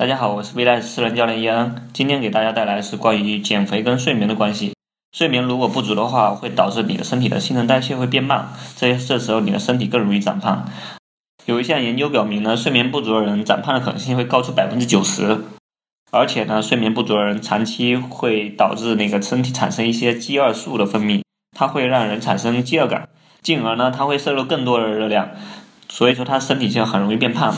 大家好，我是 VLS 私人教练叶恩，今天给大家带来是关于减肥跟睡眠的关系。睡眠如果不足的话，会导致你的身体的新陈代谢会变慢，这这时候你的身体更容易长胖。有一项研究表明呢，睡眠不足的人长胖的可能性会高出百分之九十，而且呢，睡眠不足的人长期会导致那个身体产生一些饥饿素的分泌，它会让人产生饥饿感，进而呢，它会摄入更多的热量，所以说他身体就很容易变胖。